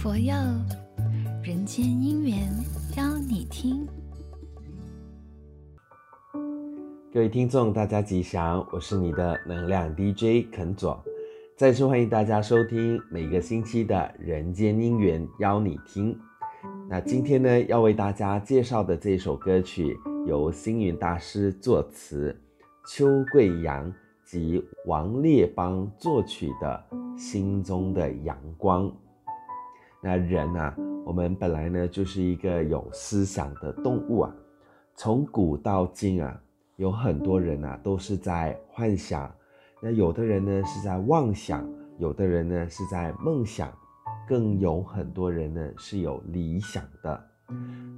佛佑，人间姻缘邀你听。各位听众，大家吉祥，我是你的能量 DJ 肯佐，再次欢迎大家收听每个星期的人间姻缘邀你听。那今天呢，要为大家介绍的这首歌曲，由星云大师作词，邱贵阳及王烈邦作曲的《心中的阳光》。那人啊，我们本来呢就是一个有思想的动物啊。从古到今啊，有很多人啊都是在幻想，那有的人呢是在妄想，有的人呢是在梦想，更有很多人呢是有理想的。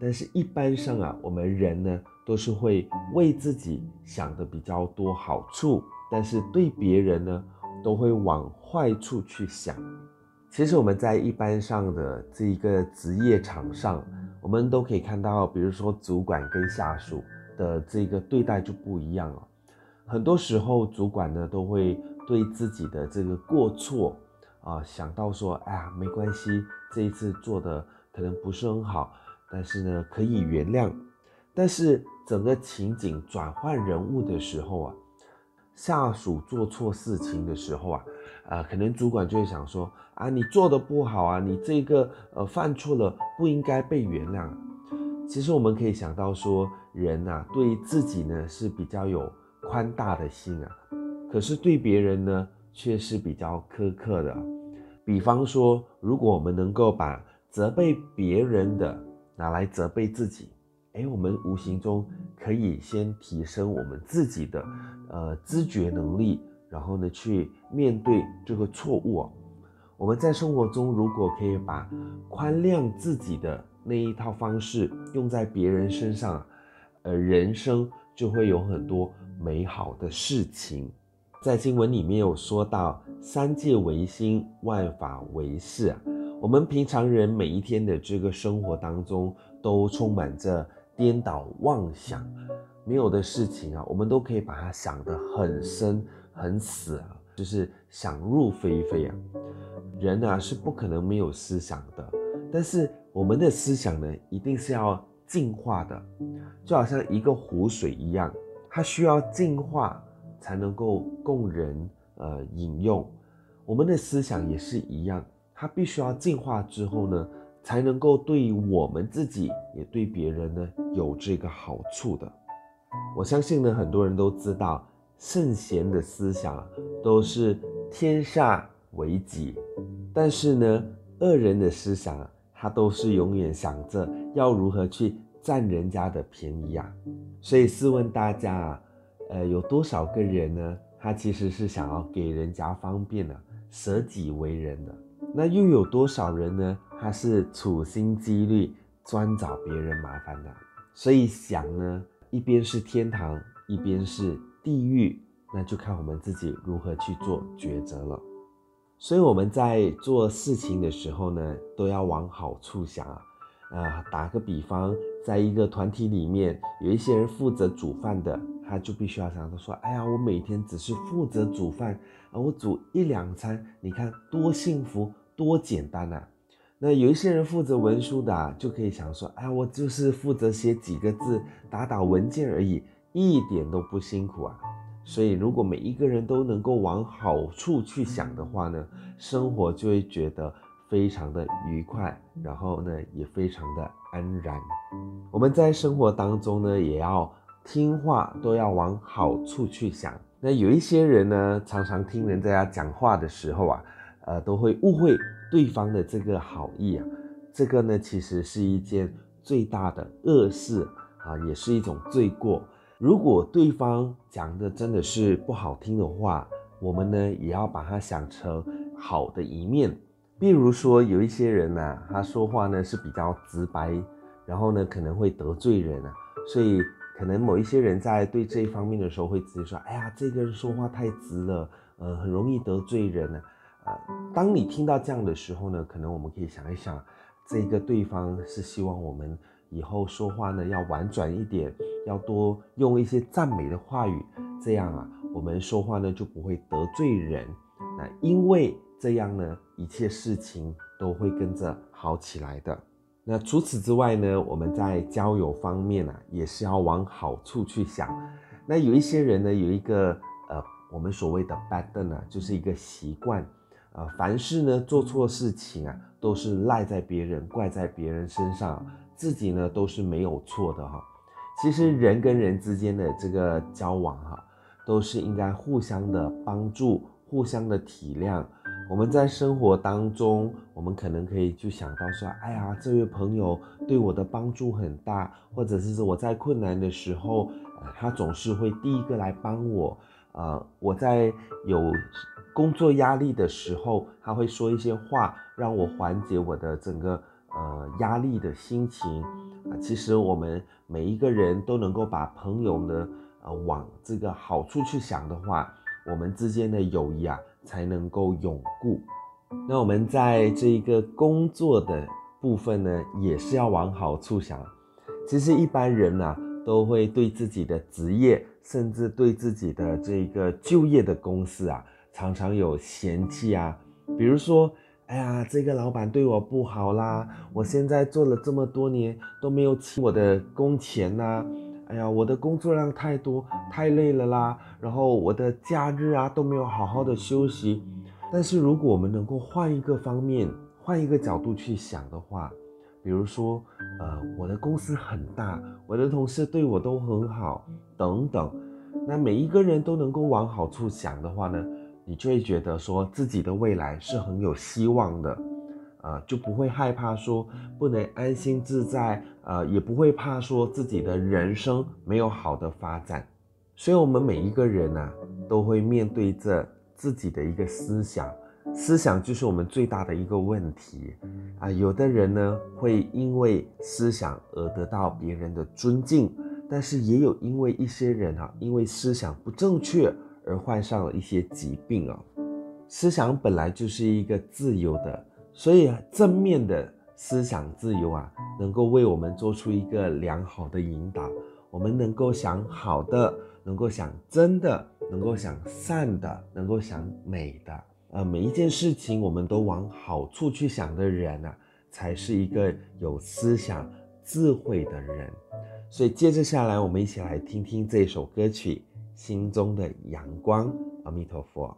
但是，一般上啊，我们人呢都是会为自己想的比较多好处，但是对别人呢都会往坏处去想。其实我们在一般上的这一个职业场上，我们都可以看到，比如说主管跟下属的这个对待就不一样了。很多时候，主管呢都会对自己的这个过错啊想到说，哎呀，没关系，这一次做的可能不是很好，但是呢可以原谅。但是整个情景转换人物的时候啊，下属做错事情的时候啊。呃，可能主管就会想说啊，你做的不好啊，你这个呃犯错了不应该被原谅。其实我们可以想到说，人呐、啊、对自己呢是比较有宽大的心啊，可是对别人呢却是比较苛刻的。比方说，如果我们能够把责备别人的拿来责备自己，哎，我们无形中可以先提升我们自己的呃知觉能力。然后呢，去面对这个错误。我们在生活中，如果可以把宽谅自己的那一套方式用在别人身上，呃，人生就会有很多美好的事情。在经文里面有说到，三界唯心，万法唯识。我们平常人每一天的这个生活当中，都充满着颠倒妄想，没有的事情啊，我们都可以把它想得很深。很死啊，就是想入非非啊。人啊是不可能没有思想的，但是我们的思想呢，一定是要进化的，就好像一个湖水一样，它需要净化才能够供人呃饮用。我们的思想也是一样，它必须要净化之后呢，才能够对我们自己也对别人呢有这个好处的。我相信呢，很多人都知道。圣贤的思想都是天下为己，但是呢，恶人的思想他都是永远想着要如何去占人家的便宜啊。所以试问大家啊，呃，有多少个人呢？他其实是想要给人家方便的，舍己为人的。那又有多少人呢？他是处心积虑专找别人麻烦的。所以想呢，一边是天堂，一边是。地狱，那就看我们自己如何去做抉择了。所以我们在做事情的时候呢，都要往好处想啊。啊，打个比方，在一个团体里面，有一些人负责煮饭的，他就必须要想到说，哎呀，我每天只是负责煮饭啊，我煮一两餐，你看多幸福，多简单啊。那有一些人负责文书的啊，就可以想说，哎，我就是负责写几个字，打打文件而已。一点都不辛苦啊，所以如果每一个人都能够往好处去想的话呢，生活就会觉得非常的愉快，然后呢也非常的安然。我们在生活当中呢也要听话，都要往好处去想。那有一些人呢，常常听人家讲话的时候啊，呃，都会误会对方的这个好意啊，这个呢其实是一件最大的恶事啊，也是一种罪过。如果对方讲的真的是不好听的话，我们呢也要把它想成好的一面。比如说有一些人呐，他说话呢是比较直白，然后呢可能会得罪人啊，所以可能某一些人在对这一方面的时候会直接说：“哎呀，这个人说话太直了，呃，很容易得罪人啊。”当你听到这样的时候呢，可能我们可以想一想，这个对方是希望我们。以后说话呢要婉转一点，要多用一些赞美的话语，这样啊，我们说话呢就不会得罪人。那因为这样呢，一切事情都会跟着好起来的。那除此之外呢，我们在交友方面啊，也是要往好处去想。那有一些人呢，有一个呃，我们所谓的 pattern 啊，就是一个习惯，呃，凡事呢做错事情啊，都是赖在别人，怪在别人身上，自己呢都是没有错的哈。其实人跟人之间的这个交往哈，都是应该互相的帮助，互相的体谅。我们在生活当中，我们可能可以就想到说，哎呀，这位朋友对我的帮助很大，或者是说我在困难的时候。呃他总是会第一个来帮我，呃，我在有工作压力的时候，他会说一些话，让我缓解我的整个呃压力的心情。啊，其实我们每一个人都能够把朋友呢，呃，往这个好处去想的话，我们之间的友谊啊才能够永固。那我们在这一个工作的部分呢，也是要往好处想。其实一般人呢，都会对自己的职业，甚至对自己的这个就业的公司啊，常常有嫌弃啊。比如说，哎呀，这个老板对我不好啦，我现在做了这么多年都没有请我的工钱呐。哎呀，我的工作量太多，太累了啦。然后我的假日啊都没有好好的休息。但是如果我们能够换一个方面，换一个角度去想的话，比如说，呃，我的公司很大，我的同事对我都很好，等等。那每一个人都能够往好处想的话呢，你就会觉得说自己的未来是很有希望的，呃，就不会害怕说不能安心自在，呃，也不会怕说自己的人生没有好的发展。所以，我们每一个人啊，都会面对着自己的一个思想。思想就是我们最大的一个问题啊！有的人呢会因为思想而得到别人的尊敬，但是也有因为一些人哈，因为思想不正确而患上了一些疾病啊。思想本来就是一个自由的，所以正面的思想自由啊，能够为我们做出一个良好的引导。我们能够想好的，能够想真的，能够想善的，能够想美的。呃，每一件事情我们都往好处去想的人啊，才是一个有思想、智慧的人。所以，接着下来，我们一起来听听这首歌曲《心中的阳光》。阿弥陀佛。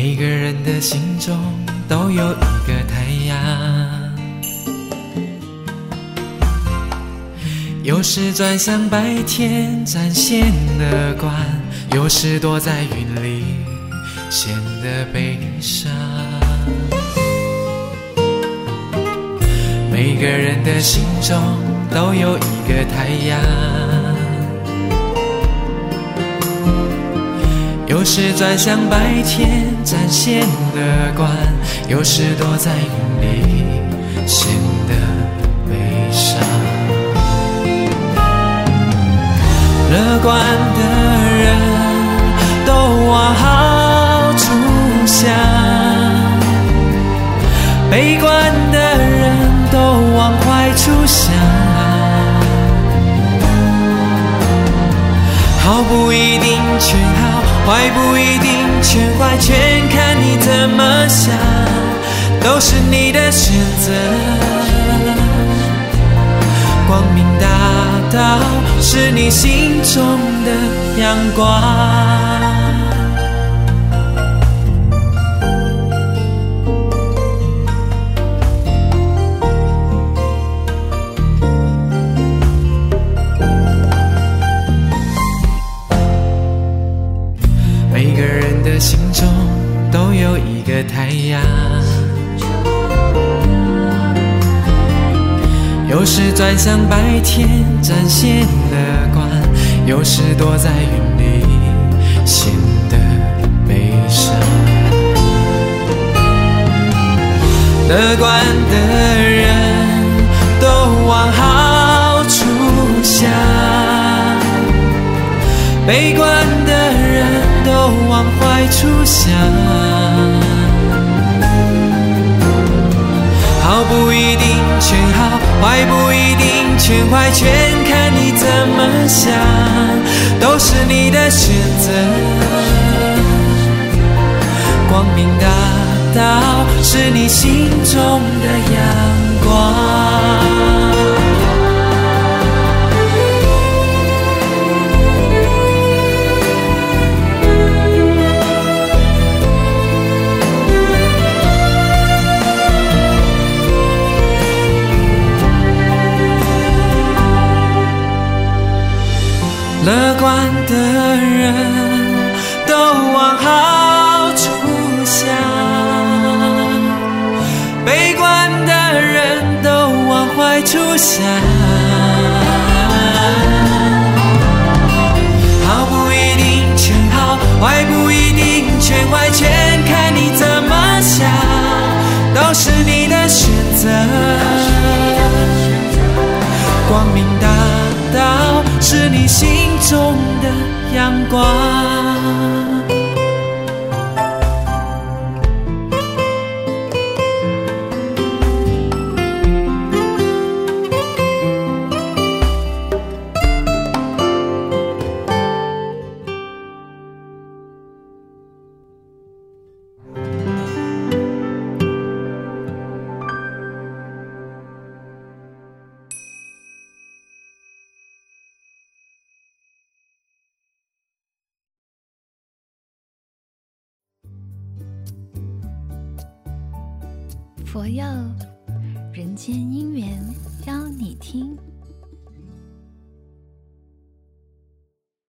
每个人的心中都有一个太阳有时转向白天，展现乐观；有时躲在云里，显得悲伤。每个人的心中都有一个太阳。是转向白天，展现乐观；有时躲在云里，显得悲伤。乐观的人都往好处想，悲观的人都往坏处想。好不一定全好，坏不一定全坏，全看你怎么想，都是你的选择。光明大道是你心中的阳光。都有一个太阳。有时转向白天展现乐观，有时躲在云里显得悲伤。乐观的人都往好处想，悲观的人都往坏在处想。好不一定全好，坏不一定全坏，全看你怎么想，都是你的选择。光明大道是你心中的阳光。往坏处想。好不一定全好，坏不一定全坏，全看你怎么想，都是你的选择。光明大道是你心中的阳光。佛佑人间姻缘邀你听。